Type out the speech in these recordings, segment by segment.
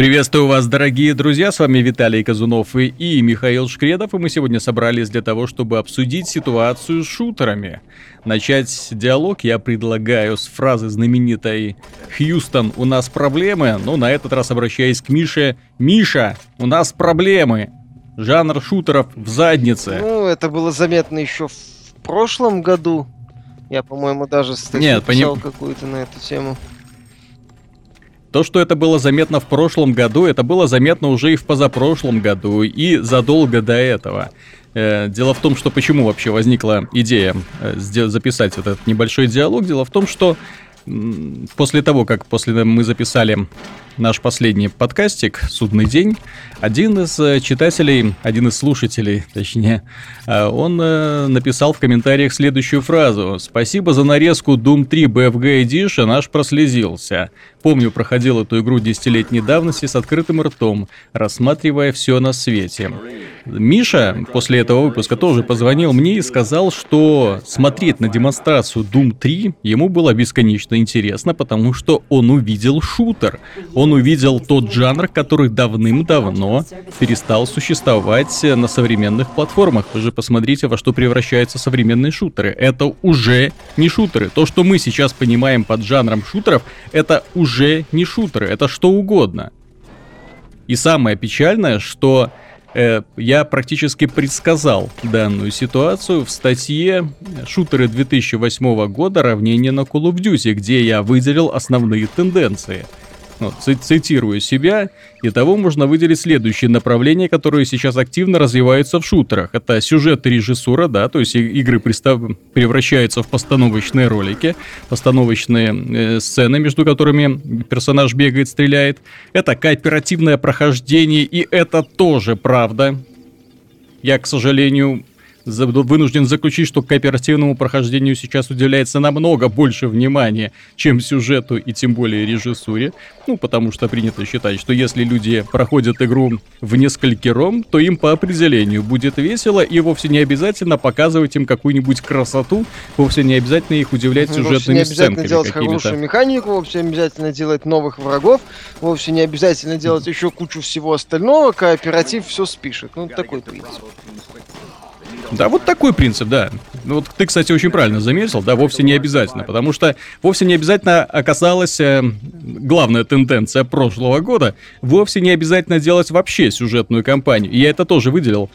Приветствую вас, дорогие друзья, с вами Виталий Казунов и, и Михаил Шкредов, и мы сегодня собрались для того, чтобы обсудить ситуацию с шутерами. Начать диалог я предлагаю с фразы знаменитой «Хьюстон, у нас проблемы», но на этот раз обращаясь к Мише «Миша, у нас проблемы». Жанр шутеров в заднице. Ну, это было заметно еще в прошлом году. Я, по-моему, даже статью Нет, писал поним- какую-то на эту тему. То, что это было заметно в прошлом году, это было заметно уже и в позапрошлом году, и задолго до этого. Э, Дело в том, что почему вообще возникла идея э, записать вот этот небольшой диалог. Дело в том, что после того, как после мы записали наш последний подкастик «Судный день», один из э, читателей, один из слушателей, точнее, э, он э, написал в комментариях следующую фразу. «Спасибо за нарезку Doom 3 BFG Edition, аж прослезился. Помню, проходил эту игру десятилетней давности с открытым ртом, рассматривая все на свете. Миша после этого выпуска тоже позвонил мне и сказал, что смотреть на демонстрацию Doom 3 ему было бесконечно интересно, потому что он увидел шутер. Он увидел тот жанр, который давным-давно перестал существовать на современных платформах. Вы же посмотрите, во что превращаются современные шутеры. Это уже не шутеры. То, что мы сейчас понимаем под жанром шутеров, это уже не шутеры, это что угодно. И самое печальное, что э, я практически предсказал данную ситуацию в статье «Шутеры 2008 года. Равнение на Call of Duty», где я выделил основные тенденции. Ну, ци- цитирую себя, и того можно выделить следующие направления, которые сейчас активно развиваются в шутерах. Это сюжет и режиссура, да, то есть игры пристав- превращаются в постановочные ролики, постановочные э, сцены, между которыми персонаж бегает, стреляет. Это кооперативное прохождение, и это тоже правда. Я, к сожалению, вынужден заключить, что кооперативному прохождению сейчас уделяется намного больше внимания, чем сюжету и тем более режиссуре. Ну, потому что принято считать, что если люди проходят игру в несколькером, то им по определению будет весело, и вовсе не обязательно показывать им какую-нибудь красоту, вовсе не обязательно их удивлять Вовсе сюжетными не обязательно сценками делать хорошую механику, вовсе не обязательно делать новых врагов, вовсе не обязательно делать еще кучу всего остального, кооператив все спишет. Ну, такой принцип. Да, вот такой принцип, да. Ну вот ты, кстати, очень правильно заметил, да, вовсе не обязательно, потому что вовсе не обязательно оказалась э, главная тенденция прошлого года, вовсе не обязательно делать вообще сюжетную кампанию. И я это тоже выделил,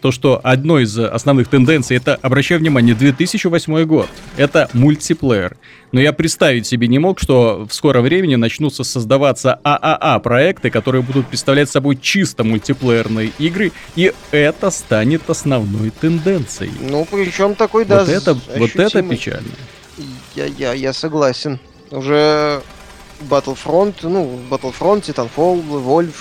то, что одной из основных тенденций, это, обращаю внимание, 2008 год, это мультиплеер. Но я представить себе не мог, что в скором времени начнутся создаваться ААА проекты, которые будут представлять собой чисто мультиплеерные игры, и это станет основной тенденцией. Ну, причем такой, да, вот это, вот это печально. Я, я, я согласен. Уже Battlefront, ну, Battlefront, Titanfall, Wolf,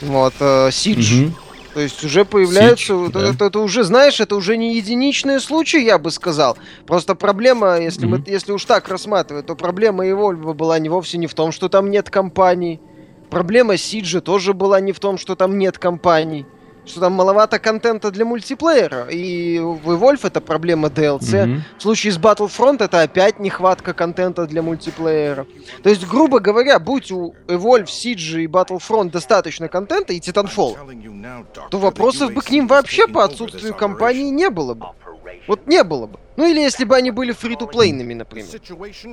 вот, э, Siege. Мгм. То есть уже появляются, Siege, вот да. это, это уже, знаешь, это уже не единичные случаи, я бы сказал. Просто проблема, если, мы, Мгм. если уж так рассматривать, то проблема Evolve была не вовсе не в том, что там нет компаний. Проблема Сиджа тоже была не в том, что там нет компаний. Что там маловато контента для мультиплеера. И в Evolve это проблема DLC. Мгм. В случае с Battlefront это опять нехватка контента для мультиплеера. То есть, грубо говоря, будь у Evolve, Siege и Battlefront достаточно контента и Titanfall, то вопросов бы к ним вообще по отсутствию компании не было бы. Вот не было бы. Ну или если бы они были фри-то-плейными, например.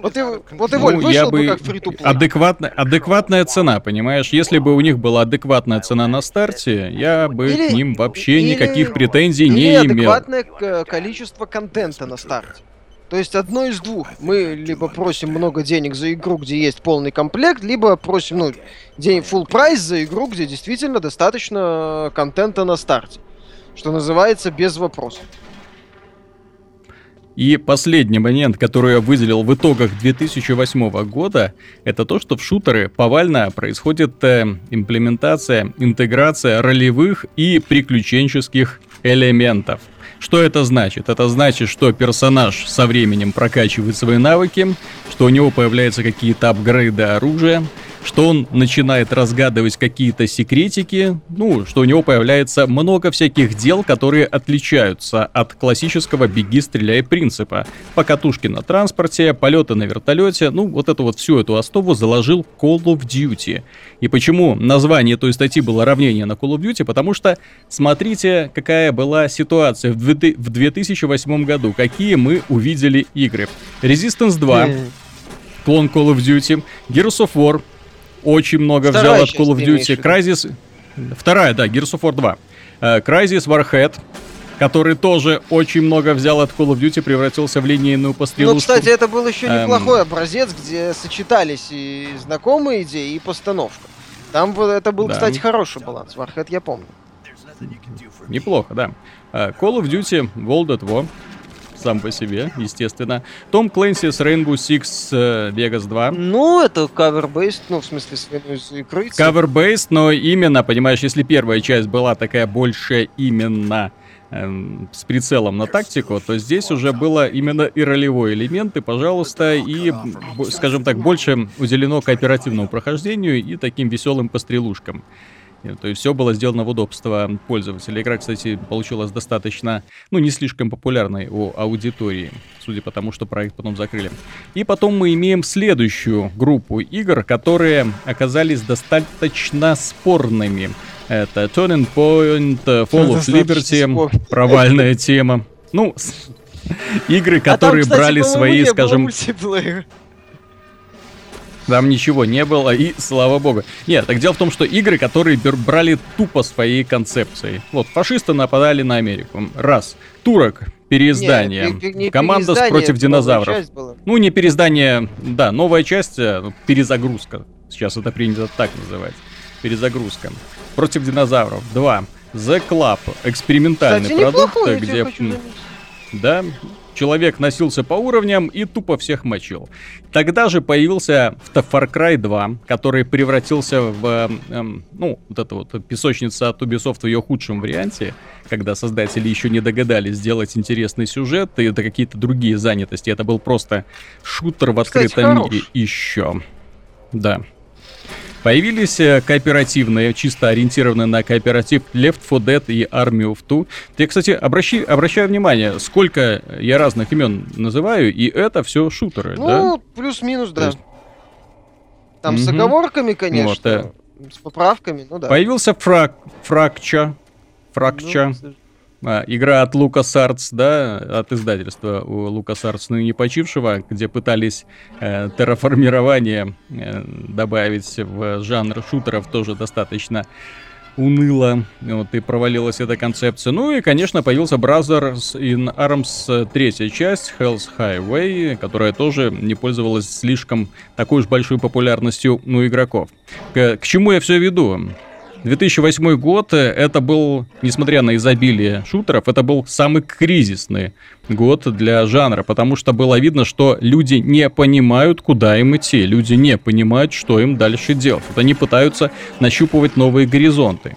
Вот, и, вот Evolve Ну, я вышел бы бы... как фри-то-плей. Адекватная, адекватная цена, понимаешь? Если бы у них была адекватная цена на старте, я бы Или- к ним вообще или- никаких претензий Или не имел. адекватное к- количество контента на старте. То есть одно из двух. Мы либо просим много денег за игру, где есть полный комплект, либо просим, ну, день full прайс за игру, где действительно достаточно контента на старте. Что называется, без вопросов. И последний момент, который я выделил в итогах 2008 года, это то, что в шутеры повально происходит э, имплементация, интеграция ролевых и приключенческих элементов. Что это значит? Это значит, что персонаж со временем прокачивает свои навыки, что у него появляются какие-то апгрейды оружия, что он начинает разгадывать какие-то секретики, ну, что у него появляется много всяких дел, которые отличаются от классического «беги, стреляй» принципа. Покатушки на транспорте, полеты на вертолете, ну, вот эту вот всю эту основу заложил Call of Duty. И почему название той статьи было равнение на Call of Duty? Потому что смотрите, какая была ситуация в 2008 году, какие мы увидели игры. Resistance 2, клон Call of Duty, Gears of War, очень много Вторая взял от Call of Duty, Crysis... Вторая, да, Gears of War 2. Uh, Crysis Warhead, который тоже очень много взял от Call of Duty, превратился в линейную пострелушку. Ну, кстати, это был еще эм. неплохой um... образец, где сочетались и знакомые идеи, и постановка. Там это был, да. кстати, хороший баланс. Warhead я помню. Неплохо, да. Uh, Call of Duty World at War сам по себе, естественно. Том Клэнси с Rainbow Six uh, Vegas 2. Ну, это cover-based, ну, в смысле, с игры. Cover-based, но именно, понимаешь, если первая часть была такая больше именно эм, с прицелом на тактику, то здесь уже было именно и ролевой элемент, и, пожалуйста, и, скажем так, больше уделено кооперативному прохождению и таким веселым пострелушкам. То есть все было сделано в удобство пользователя. Игра, кстати, получилась достаточно, ну, не слишком популярной у аудитории, судя по тому, что проект потом закрыли. И потом мы имеем следующую группу игр, которые оказались достаточно спорными. Это Turning Point, Fall of Liberty, провальная тема. Ну, игры, которые а там, кстати, брали свои, скажем... Там ничего не было, и слава богу. Нет, так дело в том, что игры, которые брали тупо своей концепцией. Вот, фашисты нападали на Америку. Раз. Турок. Переиздание. Не, не Команда против динозавров. Ну, не переиздание, да, новая часть, а перезагрузка. Сейчас это принято так называть. Перезагрузка. Против динозавров. Два. The Club. Экспериментальный Кстати, продукт, где... Да, Человек носился по уровням и тупо всех мочил. Тогда же появился Far Cry 2, который превратился в, эм, ну, вот эта вот песочница от Ubisoft в ее худшем варианте, когда создатели еще не догадались сделать интересный сюжет и это какие-то другие занятости. Это был просто шутер в открытом Кстати, мире еще. Да. Появились э, кооперативные, чисто ориентированные на кооператив Left 4 Dead и Army of Two. Я, кстати, обращи, обращаю внимание, сколько я разных имен называю, и это все шутеры, ну, да? Ну, плюс-минус, да. Есть... Там угу. с оговорками, конечно, вот, э... с поправками, ну да. Появился фрак... Фракча. Фракча. Ну, а, игра от LucasArts, да, от издательства у LucasArts ныне почившего, где пытались э, терраформирование э, добавить в жанр шутеров тоже достаточно уныло, вот, и провалилась эта концепция. Ну и, конечно, появился Brothers in Arms третья часть, Hell's Highway, которая тоже не пользовалась слишком такой уж большой популярностью у игроков. К, к чему я все веду? 2008 год, э, это был, несмотря на изобилие шутеров, это был самый кризисный год для жанра, потому что было видно, что люди не понимают, куда им идти, люди не понимают, что им дальше делать. Вот они пытаются нащупывать новые горизонты.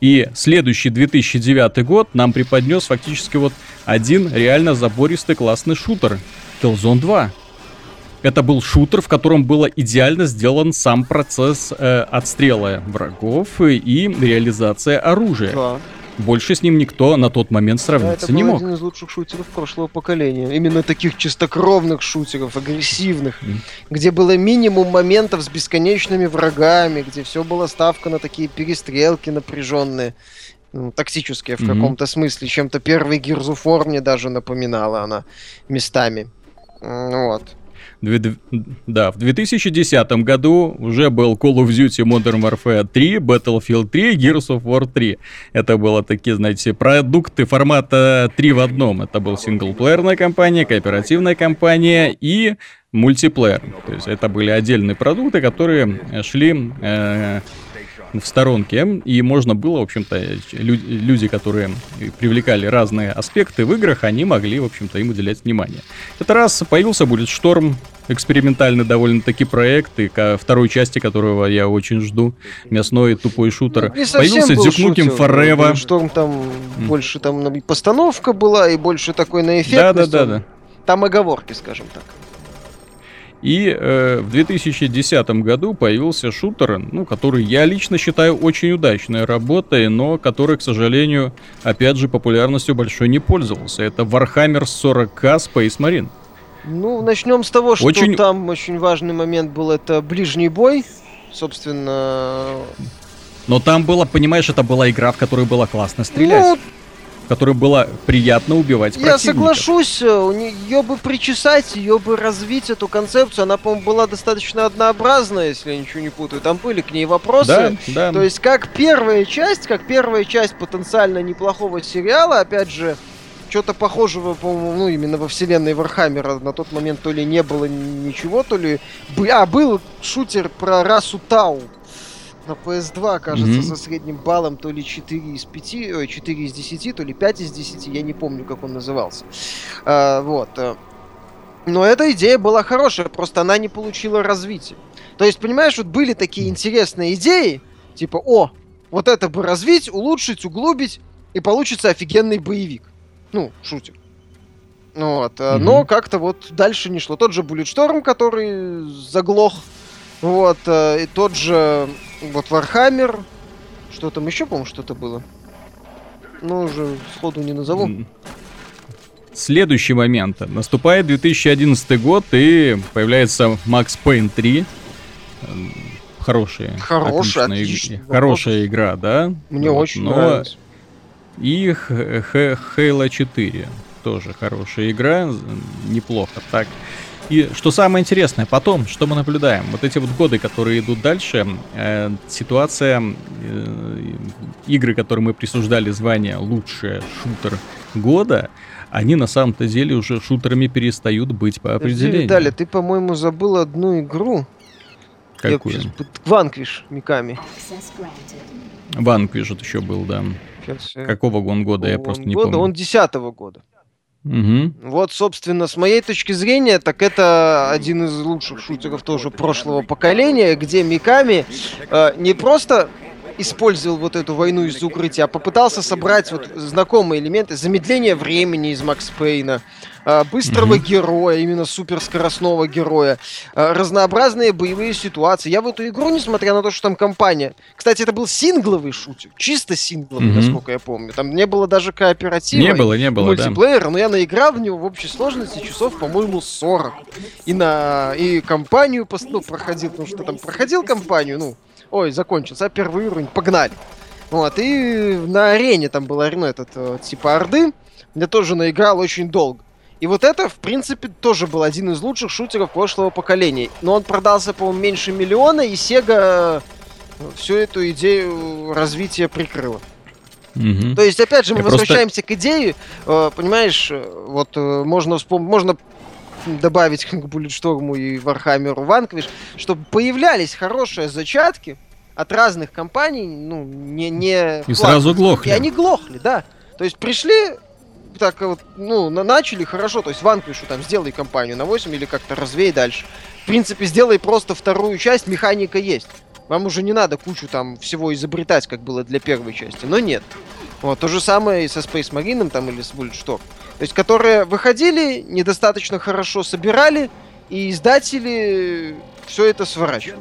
И следующий 2009 год нам преподнес фактически вот один реально забористый классный шутер. Killzone 2. Это был шутер, в котором было идеально сделан сам процесс э, отстрела врагов и реализация оружия. Да. Больше с ним никто на тот момент сравниться да, не мог. Это один из лучших шутеров прошлого поколения. Именно таких чистокровных шутеров, агрессивных, mm. где было минимум моментов с бесконечными врагами, где все было ставка на такие перестрелки напряженные ну, тактические в mm-hmm. каком-то смысле. Чем-то первый Gears of War мне даже напоминала она местами. Вот. Да, в 2010 году уже был Call of Duty Modern Warfare 3, Battlefield 3, Gears of War 3. Это было такие, знаете, продукты формата 3 в одном. Это был синглплеерная кампания, кооперативная кампания и мультиплеер. То есть это были отдельные продукты, которые шли э, в сторонке, и можно было, в общем-то, люди, которые привлекали разные аспекты в играх, они могли, в общем-то, им уделять внимание. Это раз появился будет Шторм, экспериментальный довольно-таки проект, и ко второй части которого я очень жду, мясной тупой шутер. Ну, появился Duke Nukem Forever. Шторм там mm. больше там постановка была, и больше такой на эффект. Да-да-да. Там оговорки, скажем так. И э, в 2010 году появился шутер, ну, который я лично считаю очень удачной работой, но который, к сожалению, опять же, популярностью большой не пользовался. Это Warhammer 40k Space Marine. Ну, начнем с того, что Очень- там очень важный момент был, это ближний бой. Собственно, Но там было, понимаешь, это была игра, в которой было классно стрелять, ну, в которой было приятно убивать я соглашусь, ее бы причесать, ее бы развить, эту концепцию. Она, по-моему, была достаточно однообразная, если я ничего не путаю. Там были к ней вопросы. Да, да. То есть, как первая часть, как первая часть потенциально неплохого сериала, опять же, что-то похожего, по-моему, ну, именно во вселенной Вархаммера на тот момент то ли не было ничего, то ли... А, был шутер про расу Тау на PS2, кажется, Мгм. со средним баллом то ли 4 из 5, ой, 4 из 10, то ли 5 из 10, я не помню, как он назывался. А, вот. э. Но эта идея была хорошая, просто она не получила развития. То есть, понимаешь, вот были такие интересные идеи, типа, о, вот это бы развить, улучшить, углубить, и получится офигенный боевик. Ну, шутер. Ну Вот, Мгм. но как-то вот дальше не шло. Тот же Bulletstorm, который заглох, вот, э, и тот же вот Warhammer, что там еще, по-моему, что-то было. Ну, уже сходу не назову. М. Следующий момент. Наступает 2011 год, и появляется Max Payne 3. Эм, Хорошая. Хорошая, отличная. Хорошая игра, да? Мне Вот, очень но нравится. И Halo 4. Тоже хорошая игра. Неплохо так. И что самое интересное, потом, что мы наблюдаем, вот эти вот годы, которые идут дальше, э, ситуация, э, игры, которые мы присуждали звание лучший шутер года, они на самом-то деле уже шутерами перестают быть по определению. Виталий, ты, по-моему, забыл одну игру. Я Какую? щас пот- Ванквиш Миками. Ванквиш вот еще был, да. Я- Какого он года, я просто не года? помню. Он десятого года. Мгм. Вот, собственно, с моей точки зрения, так это один из лучших шутеров тоже прошлого поколения, где Миками э, не просто использовал вот эту войну из укрытия, а попытался собрать вот знакомые элементы замедления времени из Макс Пейна, э, быстрого Мгм. героя, именно суперскоростного героя, э, разнообразные боевые ситуации. Я в эту игру, несмотря на то, что там компания... Кстати, это был сингловый шутер, чисто сингловый, Мгм. насколько я помню. Там не было даже кооператива. Не было, не было, да. мультиплеер, но я наиграл в него в общей сложности часов, по-моему, 40. И на и компанию пос- ну, проходил, потому что там проходил компанию, ну, ой, закончился, а первый уровень, погнали. Вот, и на арене там была арена этот, э, типа Орды, я тоже наиграл очень долго. И вот это, в принципе, тоже был один из лучших шутеров прошлого поколения. Но он продался, по-моему, меньше миллиона, и Sega всю эту идею развития прикрыла. Мгм. То есть, опять же, мы Я просто- возвращаемся к идее, э, понимаешь, э, вот э, можно вспомнить, можно добавить к Bulletstorm и Warhammer Vanquish, чтобы появлялись хорошие зачатки от разных компаний, ну, не... не И сразу глохли. И они глохли, да. То есть пришли, так вот, ну, на- начали хорошо, то есть Vanquish там сделай компанию на 8 или как-то развей дальше. В принципе, сделай просто вторую часть, механика есть. Вам уже не надо кучу там всего изобретать, как было для первой части, но нет. Вот, то же самое и со Space Marine там или с Bulletstorm. То есть, которые выходили, недостаточно хорошо собирали, и издатели все это сворачивали.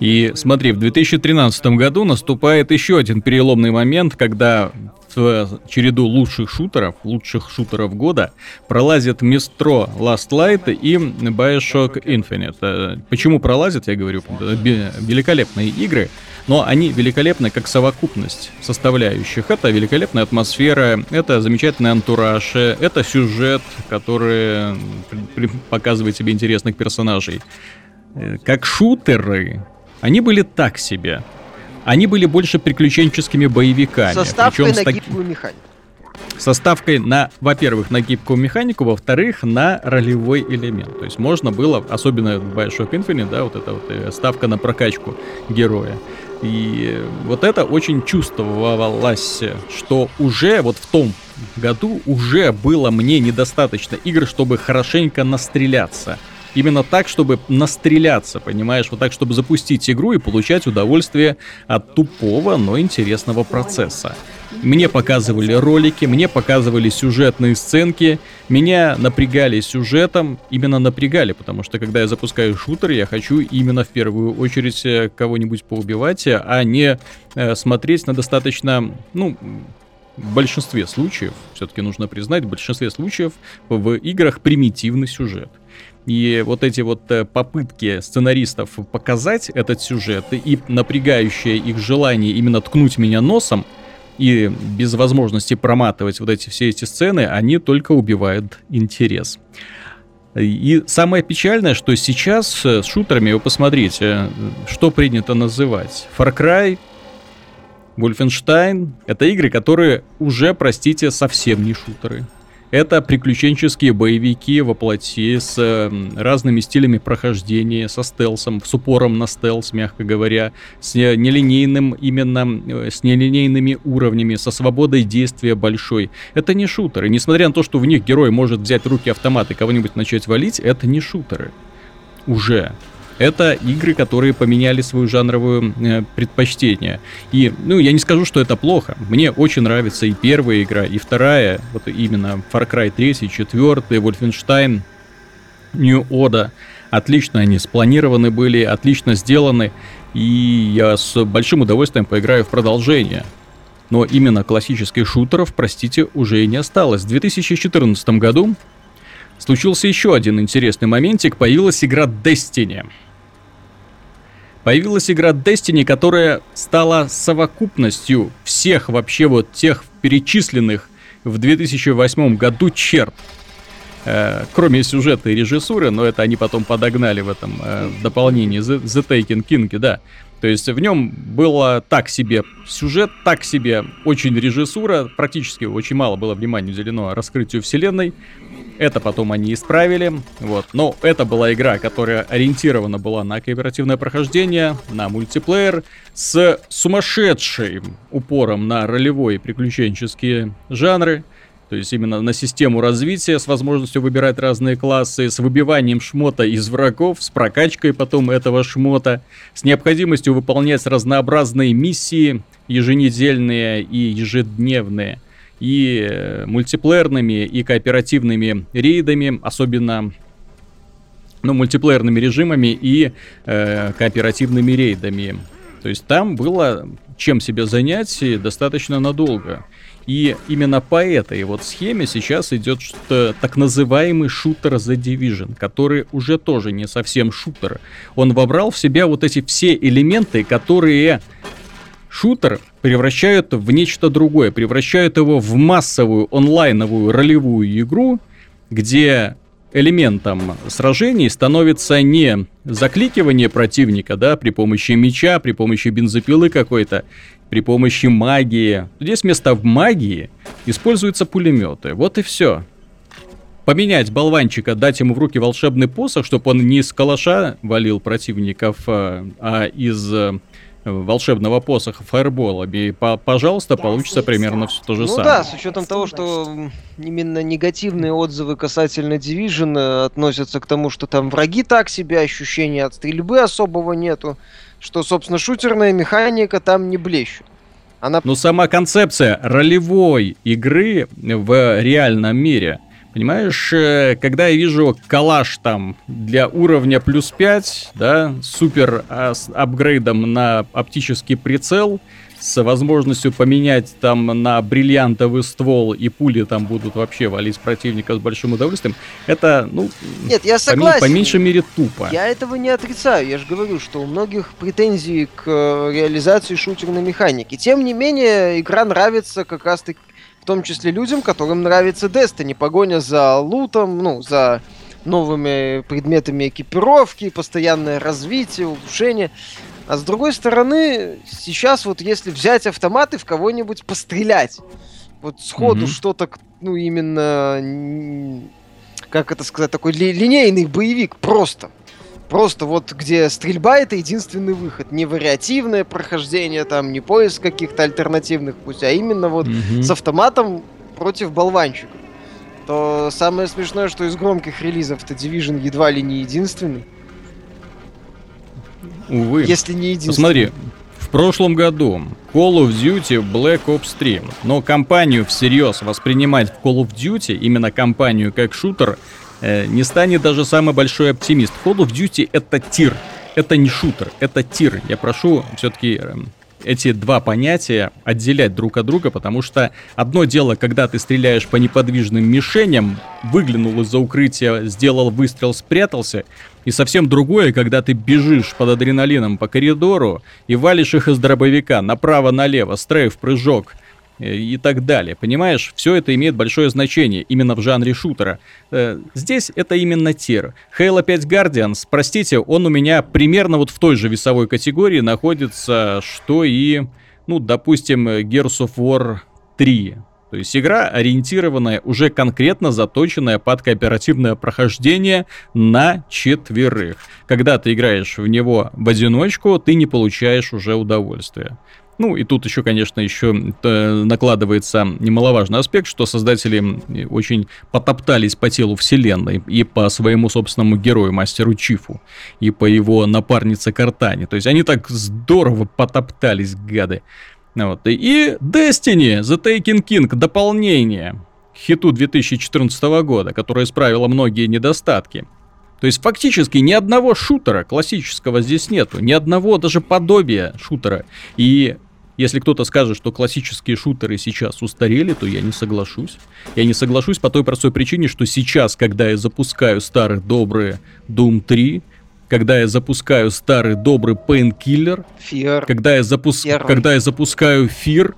И смотри, в 2013 году наступает еще один переломный момент, когда в череду лучших шутеров, лучших шутеров года, пролазит Мистро Last Light и Bioshock Infinite. Э, Почему пролазят, я говорю, э, великолепные игры, но они великолепны как совокупность составляющих. Это великолепная атмосфера, это замечательный антураж, это сюжет, который показывает тебе интересных персонажей. Э, Как шутеры, они были так себе. Они были больше приключенческими боевиками. Со ставкой на так- гибкую механику. со ставкой на, во-первых, на гибкую механику, во-вторых, на ролевой элемент. То есть можно было, особенно в Bioshock Infinite, да, вот эта вот э, ставка на прокачку героя. И вот это очень чувствовалось, что уже вот в том году уже было мне недостаточно игр, чтобы хорошенько настреляться. Именно так, чтобы настреляться, понимаешь? Вот так, чтобы запустить игру и получать удовольствие от тупого, но интересного процесса. Мне показывали ролики, мне показывали сюжетные сценки, меня напрягали сюжетом, именно напрягали, потому что когда я запускаю шутер, я хочу именно в первую очередь э, кого-нибудь поубивать, а не э, смотреть на достаточно, ну, в большинстве случаев, все-таки нужно признать, в большинстве случаев в играх примитивный сюжет. И вот эти вот э, попытки сценаристов показать этот сюжет и напрягающее их желание именно ткнуть меня носом, и без возможности проматывать вот эти все эти сцены, они только убивают интерес. И самое печальное, что сейчас с шутерами, вы посмотрите, что принято называть. Far Cry, Wolfenstein — это игры, которые уже, простите, совсем не шутеры. Это приключенческие боевики во плоти с э, разными стилями прохождения, со стелсом, с упором на стелс, мягко говоря, с нелинейным именно, э, с нелинейными уровнями, со свободой действия большой. Это не шутеры. Несмотря на то, что в них герой может взять в руки автомат и кого-нибудь начать валить, это не шутеры. Уже это игры, которые поменяли свою жанровую э, предпочтение. И, ну, я не скажу, что это плохо. Мне очень нравится и первая игра, и вторая, вот именно Far Cry 3, 4, Wolfenstein, New Order. Отлично они спланированы были, отлично сделаны, и я с большим удовольствием поиграю в продолжение. Но именно классических шутеров, простите, уже и не осталось. В 2014 году случился еще один интересный моментик, появилась игра Destiny. Появилась игра Destiny, которая стала совокупностью всех вообще вот тех перечисленных в 2008 году черт. Э, кроме сюжета и режиссуры, но это они потом подогнали в этом э, дополнении The, The Taken King, да. То есть в нем было так себе сюжет, так себе очень режиссура, практически очень мало было внимания уделено раскрытию вселенной. Это потом они исправили, вот. Но это была игра, которая ориентирована была на кооперативное прохождение, на мультиплеер, с сумасшедшим упором на ролевой приключенческие жанры. То есть именно на систему развития с возможностью выбирать разные классы, с выбиванием шмота из врагов, с прокачкой потом этого шмота, с необходимостью выполнять разнообразные миссии, еженедельные и ежедневные, и э, мультиплеерными, и кооперативными рейдами, особенно ну, мультиплеерными режимами и э, кооперативными рейдами. То есть там было чем себе занять достаточно надолго. И именно по этой вот схеме сейчас идет так называемый шутер The Division, который уже тоже не совсем шутер. Он вобрал в себя вот эти все элементы, которые шутер превращают в нечто другое, превращают его в массовую онлайновую ролевую игру, где элементом сражений становится не закликивание противника, да, при помощи меча, при помощи бензопилы какой-то, при помощи магии. Здесь вместо магии используются пулеметы. Вот и все. Поменять болванчика, дать ему в руки волшебный посох, чтобы он не из калаша валил противников, а, а из э, волшебного посоха фаерболами, пожалуйста, получится примерно все то же ну самое. да, с учетом того, что именно негативные отзывы касательно Division э, относятся к тому, что там враги так себе, ощущения от стрельбы особого нету, что, собственно, шутерная механика там не блещет. Она... Ну, сама концепция ролевой игры в реальном мире – Понимаешь, э, когда я вижу калаш там для уровня плюс 5, да, супер с апгрейдом на оптический прицел, с возможностью поменять там на бриллиантовый ствол и пули там будут вообще валить противника с большим удовольствием, это, ну, Нет, я согласен. По, по меньшей мере тупо. Я этого не отрицаю, я же говорю, что у многих претензий к э, реализации шутерной механики. Тем не менее, игра нравится как раз-таки том числе людям, которым нравится Destiny. Погоня за лутом, ну, за новыми предметами экипировки, постоянное развитие, улучшение. А с другой стороны, сейчас вот если взять автоматы в кого-нибудь пострелять, вот сходу mm-hmm. что-то, ну, именно, как это сказать, такой ли, линейный боевик просто. Просто вот где стрельба это единственный выход. Не вариативное прохождение, там, не поиск каких-то альтернативных путей, а именно вот mm-hmm. с автоматом против болванчика. то самое смешное, что из громких релизов-то Division едва ли не единственный. Увы. Если не единственный. Посмотри, в прошлом году Call of Duty Black Ops 3, но компанию всерьез воспринимать в Call of Duty, именно компанию как шутер, э, не станет даже самый большой оптимист. Call of Duty это тир, это не шутер, это тир. Я прошу все-таки эти два понятия отделять друг от друга, потому что одно дело, когда ты стреляешь по неподвижным мишеням, выглянул из-за укрытия, сделал выстрел, спрятался, и совсем другое, когда ты бежишь под адреналином по коридору и валишь их из дробовика направо-налево, стрейф, прыжок – Э, и так далее. Понимаешь, все это имеет большое значение именно в жанре шутера. Э, здесь это именно тир. Halo 5 Guardians, простите, он у меня примерно вот в той же весовой категории находится, что и, ну, допустим, Gears of War 3. То есть игра, ориентированная, уже конкретно заточенная под кооперативное прохождение на четверых. Когда ты играешь в него в одиночку, ты не получаешь уже удовольствия. Ну и тут еще, конечно, еще э, накладывается немаловажный аспект, что создатели очень потоптались по телу вселенной и по своему собственному герою, мастеру Чифу, и по его напарнице Картане. То есть они так здорово потоптались, гады. Вот. И Destiny, The Taken King, дополнение хиту 2014 года, которое исправило многие недостатки. То есть фактически ни одного шутера классического здесь нету, ни одного даже подобия шутера. И если кто-то скажет, что классические шутеры сейчас устарели, то я не соглашусь. Я не соглашусь по той простой причине, что сейчас, когда я запускаю старый добрый Doom 3, когда я запускаю старый добрый Fear. когда я, запус... Первый. когда я запускаю Fear,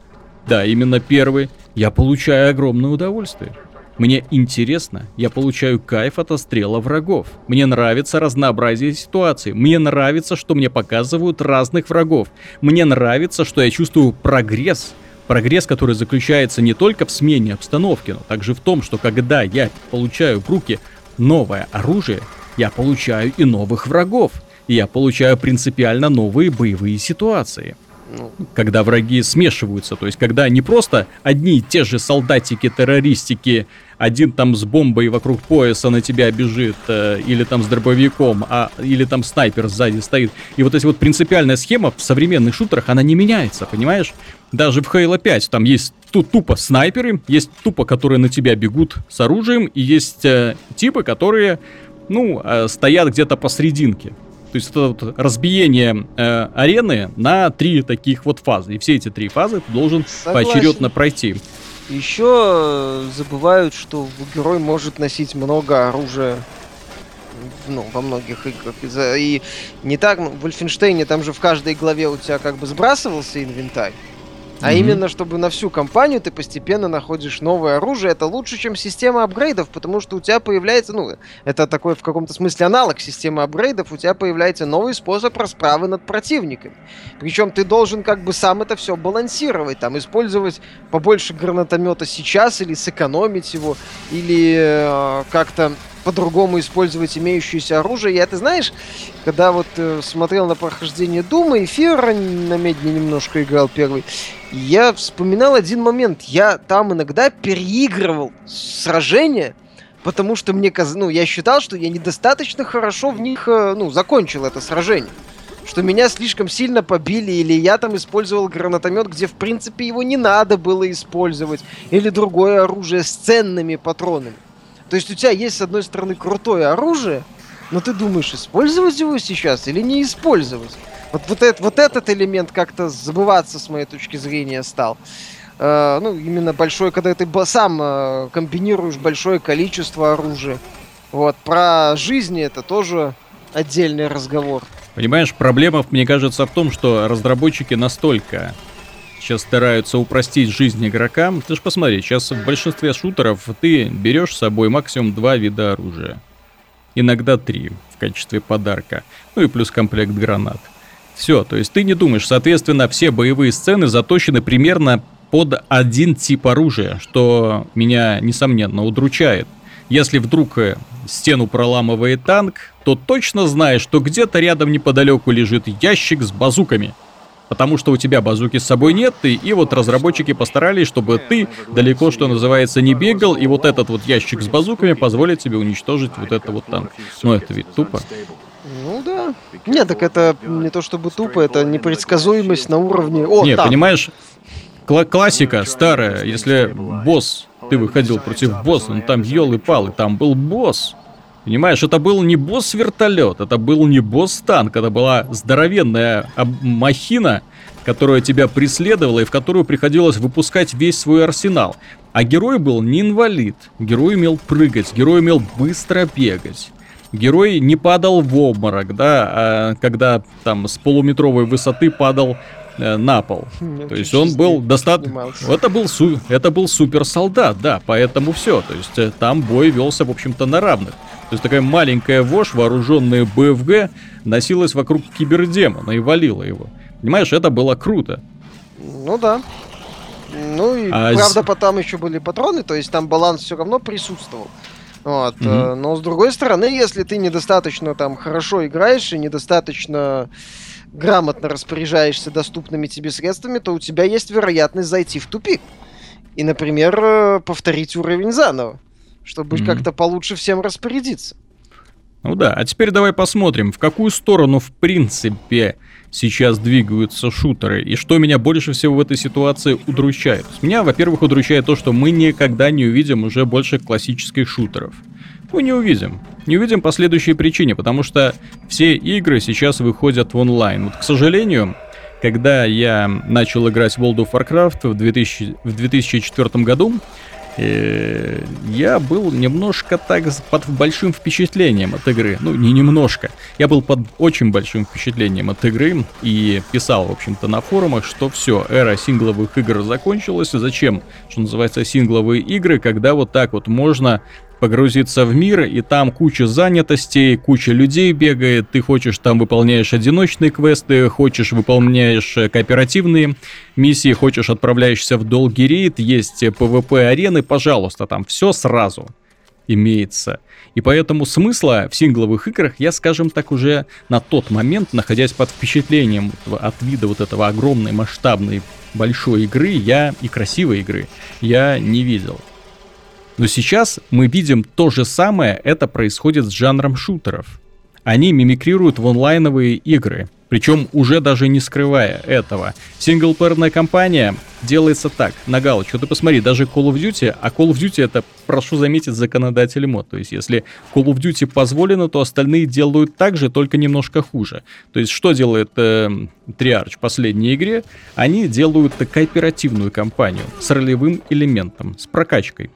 да, именно первый, я получаю огромное удовольствие. Мне интересно, я получаю кайф от отстрела врагов. Мне нравится разнообразие ситуаций. Мне нравится, что мне показывают разных врагов. Мне нравится, что я чувствую прогресс. Прогресс, который заключается не только в смене обстановки, но также в том, что когда я получаю в руки новое оружие, я получаю и новых врагов. И я получаю принципиально новые боевые ситуации Ну, когда враги смешиваются, то есть когда не просто одни и те же солдатики, террористики, один там с бомбой вокруг пояса на тебя бежит, э, или там с дробовиком, а, или там снайпер сзади стоит. И вот эта вот принципиальная схема в современных шутерах, она не меняется, понимаешь? Даже в Halo 5 там есть тут тупо снайперы, есть тупо, которые на тебя бегут с оружием, и есть э, типы, которые, ну, э, стоят где-то посерединке. То есть это вот разбиение э, арены на три таких вот фазы. И все эти три фазы ты должен Согласен. поочередно пройти. Еще забывают, что герой может носить много оружия. Ну, во многих играх. И за- И не так, ну, в Вольфенштейне там же в каждой главе у тебя как бы сбрасывался инвентарь. А Мгм. именно, чтобы на всю компанию ты постепенно находишь новое оружие, это лучше, чем система апгрейдов, потому что у тебя появляется, ну, это такой в каком-то смысле аналог системы апгрейдов, у тебя появляется новый способ расправы над противниками. Причем ты должен как бы сам это все балансировать, там, использовать побольше гранатомета сейчас, или сэкономить его, или э, как-то по-другому использовать имеющееся оружие. Я, ты знаешь, когда вот э, смотрел на прохождение Дума, эфира на медне немножко играл первый, я вспоминал один момент. Я там иногда переигрывал сражения, потому что мне каз... ну, я считал, что я недостаточно хорошо в них, э, ну, закончил это сражение. Что меня слишком сильно побили, или я там использовал гранатомет, где в принципе его не надо было использовать, или другое оружие с ценными патронами. То есть у тебя есть, с одной стороны, крутое оружие, но ты думаешь, использовать его сейчас или не использовать? Вот, вот, этот, вот этот элемент как-то забываться, с моей точки зрения, стал. Э, ну, именно большой, когда ты сам э, комбинируешь большое количество оружия. Вот, про жизни это тоже отдельный разговор. Понимаешь, проблема, мне кажется, в том, что разработчики настолько сейчас стараются упростить жизнь игрокам. Ты ж посмотри, сейчас в большинстве шутеров ты берешь с собой максимум два вида оружия. Иногда три в качестве подарка. Ну и плюс комплект гранат. Все, то есть ты не думаешь, соответственно, все боевые сцены заточены примерно под один тип оружия, что меня, несомненно, удручает. Если вдруг э, стену проламывает танк, то точно знаешь, что где-то рядом неподалеку лежит ящик с базуками. Потому что у тебя базуки с собой нет, и, и вот разработчики постарались, чтобы ты далеко, что называется, не бегал, и вот этот вот ящик с базуками позволит тебе уничтожить вот это вот танк. Ну это ведь тупо. Ну да. Нет, так это не то чтобы тупо, это непредсказуемость на уровне... О, Не, там. понимаешь, кла- классика старая, если босс, ты выходил против босса, ну там елы-палы, там был босс. Понимаешь, это был не босс-вертолет, это был не босс-танк, это была здоровенная махина, которая тебя преследовала и в которую приходилось выпускать весь свой арсенал. А герой был не инвалид, герой умел прыгать, герой умел быстро бегать. Герой не падал в обморок, да, а когда там с полуметровой высоты падал э, на пол. Мне То есть он был достаточно... Это был, су... это был суперсолдат, да, поэтому все. То есть э, там бой велся, в общем-то, на равных. То есть такая маленькая вошь, вооруженная БФГ, носилась вокруг кибердемона и валила его. Понимаешь, это было круто. Ну да. Ну и А правда, с- потом еще были патроны, то есть там баланс все равно присутствовал. Вот, э, но с другой стороны, если ты недостаточно там хорошо играешь и недостаточно грамотно распоряжаешься доступными тебе средствами, то у тебя есть вероятность зайти в тупик. И, например, э, повторить уровень заново, чтобы Мгм. как-то получше всем распорядиться. Ну да, а теперь давай посмотрим, в какую сторону в принципе сейчас двигаются шутеры, и что меня больше всего в этой ситуации удручает. Меня, во-первых, удручает то, что мы никогда не увидим уже больше классических шутеров. Мы не увидим. Не увидим по следующей причине, потому что все игры сейчас выходят в онлайн. Вот, к сожалению, когда я начал играть в World of Warcraft в, 2000, в 2004 году, я был немножко так под большим впечатлением от игры. Ну, не немножко. Я был под очень большим впечатлением от игры и писал, в общем-то, на форумах, что все, эра сингловых игр закончилась. И зачем, что называется, сингловые игры, когда вот так вот можно погрузиться в мир, и там куча занятостей, куча людей бегает, ты хочешь там выполняешь одиночные квесты, хочешь выполняешь э, кооперативные миссии, хочешь отправляешься в долгий рейд, есть PvP-арены, пожалуйста, там все сразу имеется. И поэтому смысла в сингловых играх я, скажем так, уже на тот момент, находясь под впечатлением от вида вот этого огромной, масштабной, большой игры, я и красивой игры, я не видел. Но сейчас мы видим то же самое, это происходит с жанром шутеров. Они мимикрируют в онлайновые игры, причем уже даже не скрывая этого. Синглплеерная кампания делается так, на галочку. Ты посмотри, даже Call of Duty, а Call of Duty это, прошу заметить, законодатель мод. То есть, если Call of Duty позволено, то остальные делают так же, только немножко хуже. То есть, что делает э, Triarch в последней игре? Они делают кооперативную кампанию с ролевым элементом, с прокачкой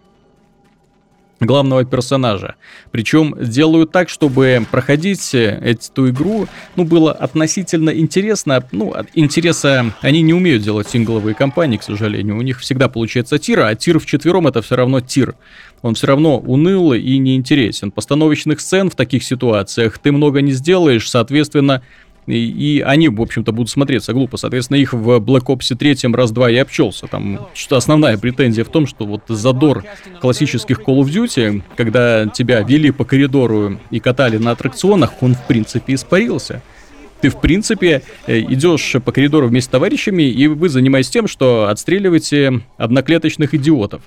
главного персонажа. Причем делают так, чтобы проходить э, эту игру, ну, было относительно интересно. Ну, от интереса они не умеют делать сингловые кампании, к сожалению. У них всегда получается тир, а тир в четвером это все равно тир. Он все равно уныл и неинтересен. Постановочных сцен в таких ситуациях ты много не сделаешь, соответственно, и, и они, в общем-то, будут смотреться глупо. Соответственно, их в Black Ops 3 раз-два и обчелся. Там что основная претензия в том, что вот задор классических Call of Duty, когда тебя вели по коридору и катали на аттракционах, он, в принципе, испарился. Ты, в принципе, э, идешь по коридору вместе с товарищами, и вы занимаетесь тем, что отстреливаете одноклеточных идиотов.